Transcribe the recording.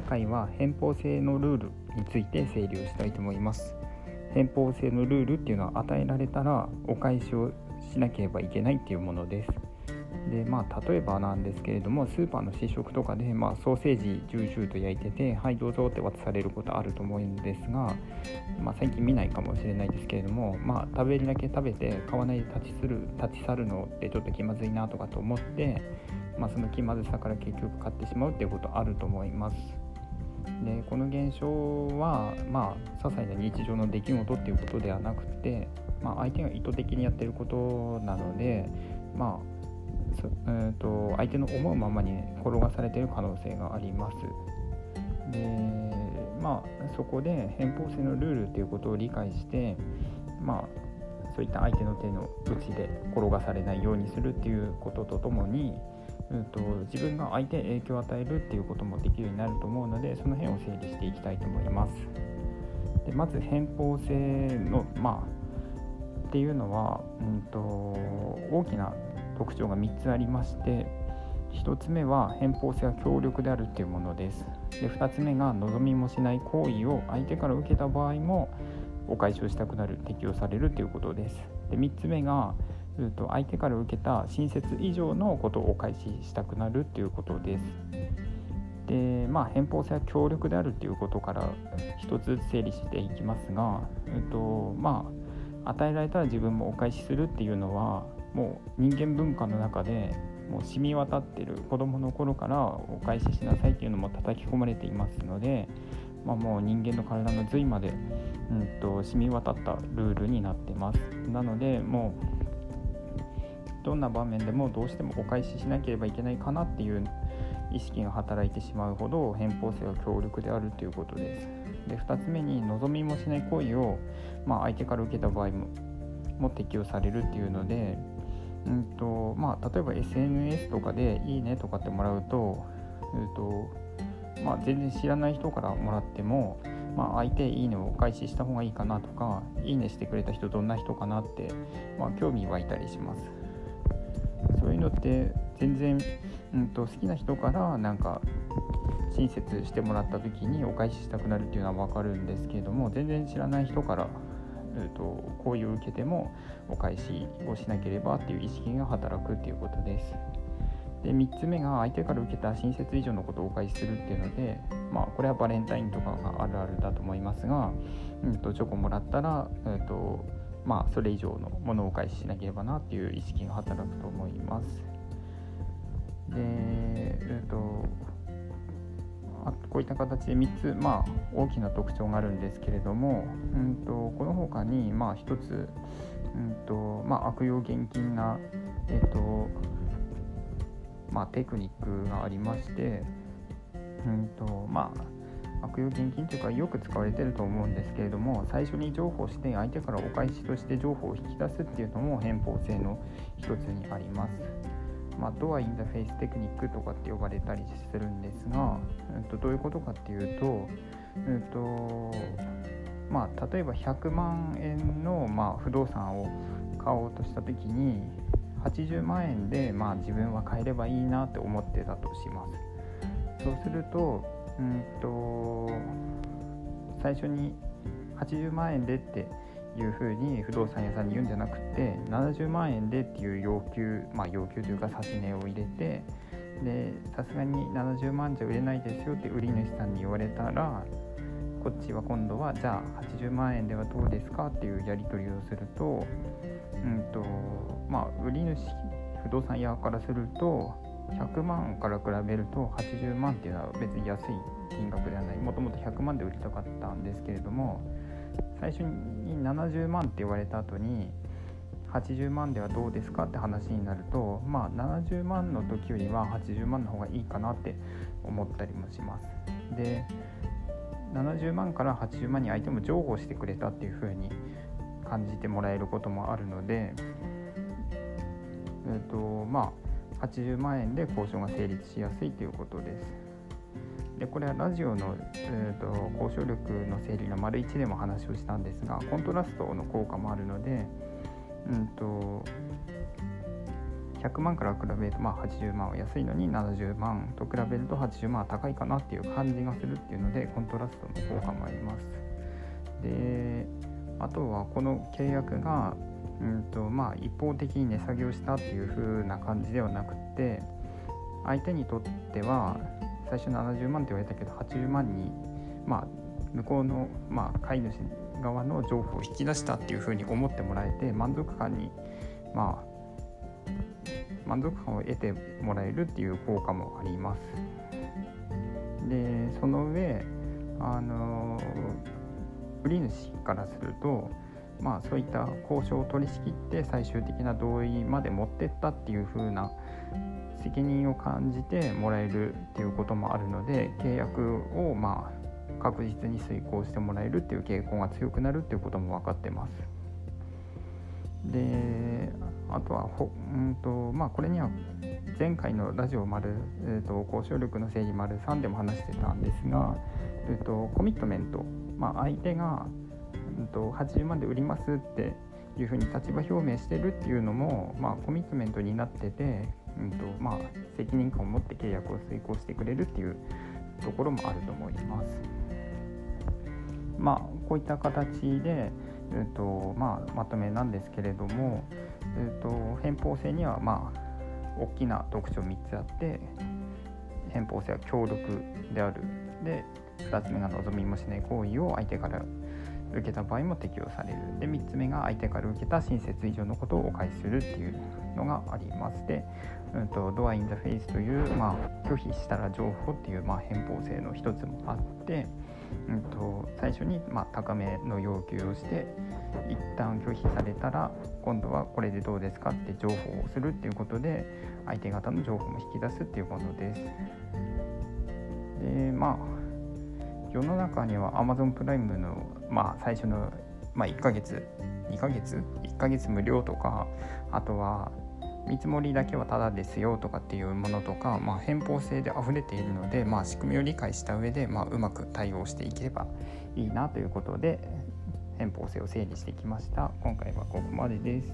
今回は偏方性のルールについて整理をしたいと思います偏方性のルールっていうのは与えられたらお返しをしなければいけないっていうものですでまあ例えばなんですけれどもスーパーの試食とかで、まあ、ソーセージジュージューと焼いててはいどうぞって渡されることあると思うんですが、まあ、最近見ないかもしれないですけれども、まあ、食べるだけ食べて買わないで立ちする立ち去るのってちょっと気まずいなとかと思って、まあ、その気まずさから結局買ってしまうっていうことあると思います。でこの現象はまあ些細な日常の出来事っていうことではなくて、まあ、相手が意図的にやってることなのでまあえーと、相手の思うままに転がされている可能性があります。でまあそこで偏方性のルールっていうことを理解してまあそういった相手の手の内で転がされないようにするっていうこととともに、うんと、自分が相手に影響を与えるっていうこともできるようになると思うのでその辺を整理していきたいと思います。でまず偏方性のまあっていうのは、うんと大きな特徴が3つありまして1つ目は偏方性は強力であるっていうものですで2つ目が望みもしない行為を相手から受けた場合もお返しをしたくなる適用されるということですで3つ目がと相手から受けた親切以上のことをお返ししたくなるっていうことです。でまあ偏方性は強力であるっていうことから一つずつ整理していきますが、えっとまあ、与えられたら自分もお返しするっていうのはもう人間文化の中でもう染み渡ってる子どもの頃からお返ししなさいっていうのも叩き込まれていますので、まあ、もう人間の体の髄まで、うんと、染み渡ったルールになってます。なのでもうどんな場面でもどうしてもお返ししなければいけないかなっていう意識が働いてしまうほど偏方性は強力であるということですで2つ目に望みもしない行為を、まあ、相手から受けた場合もも適用されるっていうのでうんとまあ、例えば SNS とかで「いいね」とかってもらうと,、うんとまあ、全然知らない人からもらっても、まあ、相手「いいね」をお返しした方がいいかなとか「いいね」してくれた人どんな人かなって、まあ、興味湧いたりします。そういうのって全然、うんと、好きな人からなんか親切してもらった時にお返ししたくなるっていうのは分かるんですけれども全然知らない人からえーと、こういう受けてもお返しをしなければっていう意識が働くっていうことです。で3つ目が相手から受けた親切以上のことをお返しするっていうので、まあ、これはバレンタインとかがあるあるだと思いますが、うんと、チョコもらったら、えーとまあ、それ以上のものをお返ししなければなっていう意識が働くと思います。で、えーとあこういった形で3つ、まあ、大きな特徴があるんですけれども、うんと、この他に、まあ、1つ、うんとまあ、悪用厳禁な、えーとまあ、テクニックがありまして、うんとまあ、悪用厳禁というかよく使われてると思うんですけれども最初に情報して相手からお返しとして情報を引き出すっていうのも偏方性の一つにあります。まあ、ドアインターフェイステクニックとかって呼ばれたりするんですが、えっと、どういうことかっていうと,、えっとまあ、例えば100万円の、まあ、不動産を買おうとした時に80万円で、まあ、自分は買えればいいなって思ってたとします。そうすると,、うんと最初に80万円でっていうふうに不動産屋さんに言うんじゃなくて70万円でっていう要求まあ要求というか指値を入れてでさすがに70万じゃ売れないですよって売り主さんに言われたらこっちは今度はじゃあ80万円ではどうですかっていうやり取りをすると,、うんとまあ、売り主不動産屋からすると100万から比べると80万っていうのは別に安い金額ではない。もともと100万で売りたかったんですけれども最初に70万って言われた後に80万ではどうですかって話になるとまあ70万の時よりは80万の方がいいかなって思ったりもします。で70万から80万に相手も譲歩してくれたっていう風に感じてもらえることもあるのでえっ、とまあ80万円で交渉が成立しやすいということですでこれはラジオの、えーと、交渉力の整理の丸1でも話をしたんですがコントラストの効果もあるので、うんと、100万から比べるとまあ80万は安いのに70万と比べると80万は高いかなっていう感じがするっていうのでコントラストの効果もあります。であとはこの契約がうんとまあ一方的に値下げをしたっていう風な感じではなくて相手にとっては最初70万って言われたけど80万にまあ向こうの、まあ、飼い主側の情報を引き出したっていう風に思ってもらえて満足感にまあ満足感を得てもらえるっていう効果もあります。でその上あの売り主からするとまあそういった交渉を取り仕切って最終的な同意まで持ってったっていう風な責任を感じてもらえるっていうこともあるので契約をまあ確実に遂行してもらえるっていう傾向が強くなるっていうことも分かってます。であとはほ、うんとまあ、これには前回のラジオ丸、えーと、交渉力の整理丸3でも話してたんですが、えーと、コミットメント、まあ、相手が、と、80万で売りますっていうふうに立場表明してるっていうのも、まあ、コミットメントになってて、うんとまあ、責任感を持って契約を遂行してくれるっていうところもあると思います。まあ、こういった形で、えーとまあ、まとめなんですけれども、えーと、偏方性にはまあ大きな特徴3つあって偏方性は強力であるで2つ目が望みもしない行為を相手から受けた場合も適用されるで3つ目が相手から受けた親切以上のことをお返しするっていうのがありますで、うんと、ドア・イン・ザ・フェイスという、まあ、拒否したら情報っていう、まあ、偏方性の一つもあってうんと、最初に、まあ、高めの要求をして一旦拒否されたら今度はこれでどうですかって情報をするっていうことで相手方の情報も引き出すっていうものです。でまあ世の中には Amazon プライムの、まあ、最初の、まあ、1ヶ月2ヶ月1ヶ月無料とかあとは見積もりだけはタダですよとかっていうものとか、まあ、偏方性で溢れているので、まあ、仕組みを理解した上で、まあ、うまく対応していければいいなということで偏方性を整理してきました。今回はここまでです。